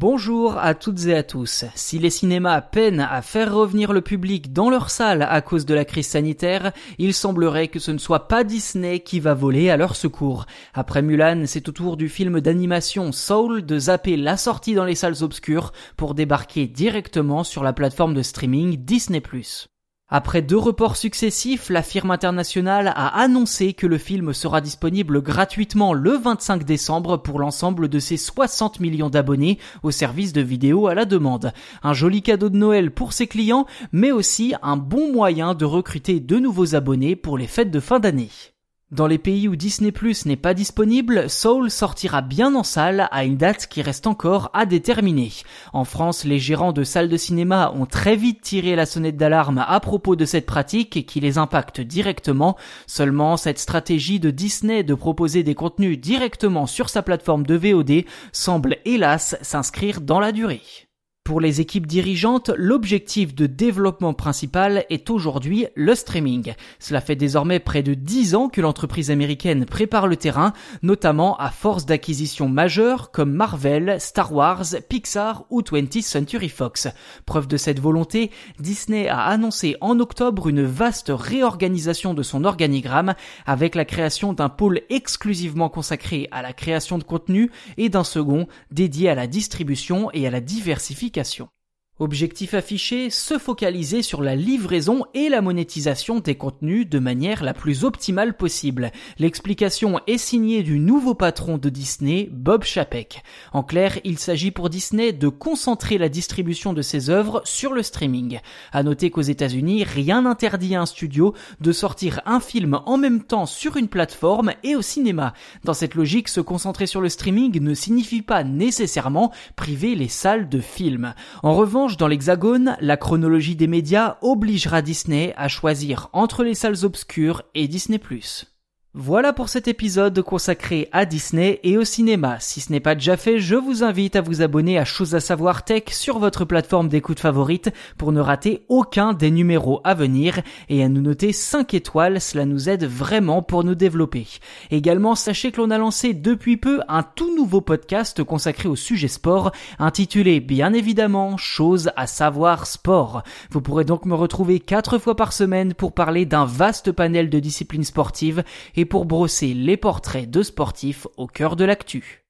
Bonjour à toutes et à tous. Si les cinémas peinent à faire revenir le public dans leurs salles à cause de la crise sanitaire, il semblerait que ce ne soit pas Disney qui va voler à leur secours. Après Mulan, c'est au tour du film d'animation Soul de zapper la sortie dans les salles obscures pour débarquer directement sur la plateforme de streaming Disney+. Après deux reports successifs, la firme internationale a annoncé que le film sera disponible gratuitement le 25 décembre pour l'ensemble de ses 60 millions d'abonnés au service de vidéo à la demande. Un joli cadeau de Noël pour ses clients, mais aussi un bon moyen de recruter de nouveaux abonnés pour les fêtes de fin d'année. Dans les pays où Disney Plus n'est pas disponible, Soul sortira bien en salle à une date qui reste encore à déterminer. En France, les gérants de salles de cinéma ont très vite tiré la sonnette d'alarme à propos de cette pratique qui les impacte directement. Seulement, cette stratégie de Disney de proposer des contenus directement sur sa plateforme de VOD semble hélas s'inscrire dans la durée. Pour les équipes dirigeantes, l'objectif de développement principal est aujourd'hui le streaming. Cela fait désormais près de 10 ans que l'entreprise américaine prépare le terrain, notamment à force d'acquisitions majeures comme Marvel, Star Wars, Pixar ou 20th Century Fox. Preuve de cette volonté, Disney a annoncé en octobre une vaste réorganisation de son organigramme avec la création d'un pôle exclusivement consacré à la création de contenu et d'un second dédié à la distribution et à la diversification application. Objectif affiché, se focaliser sur la livraison et la monétisation des contenus de manière la plus optimale possible. L'explication est signée du nouveau patron de Disney, Bob Chapek. En clair, il s'agit pour Disney de concentrer la distribution de ses œuvres sur le streaming. À noter qu'aux États-Unis, rien n'interdit à un studio de sortir un film en même temps sur une plateforme et au cinéma. Dans cette logique, se concentrer sur le streaming ne signifie pas nécessairement priver les salles de films. En revanche, dans l'Hexagone, la chronologie des médias obligera Disney à choisir entre les salles obscures et Disney+. Voilà pour cet épisode consacré à Disney et au cinéma. Si ce n'est pas déjà fait, je vous invite à vous abonner à Chose à savoir tech sur votre plateforme d'écoute favorite pour ne rater aucun des numéros à venir et à nous noter 5 étoiles, cela nous aide vraiment pour nous développer. Également, sachez que l'on a lancé depuis peu un tout nouveau podcast consacré au sujet sport intitulé bien évidemment Chose à savoir sport. Vous pourrez donc me retrouver 4 fois par semaine pour parler d'un vaste panel de disciplines sportives et pour brosser les portraits de sportifs au cœur de l'actu.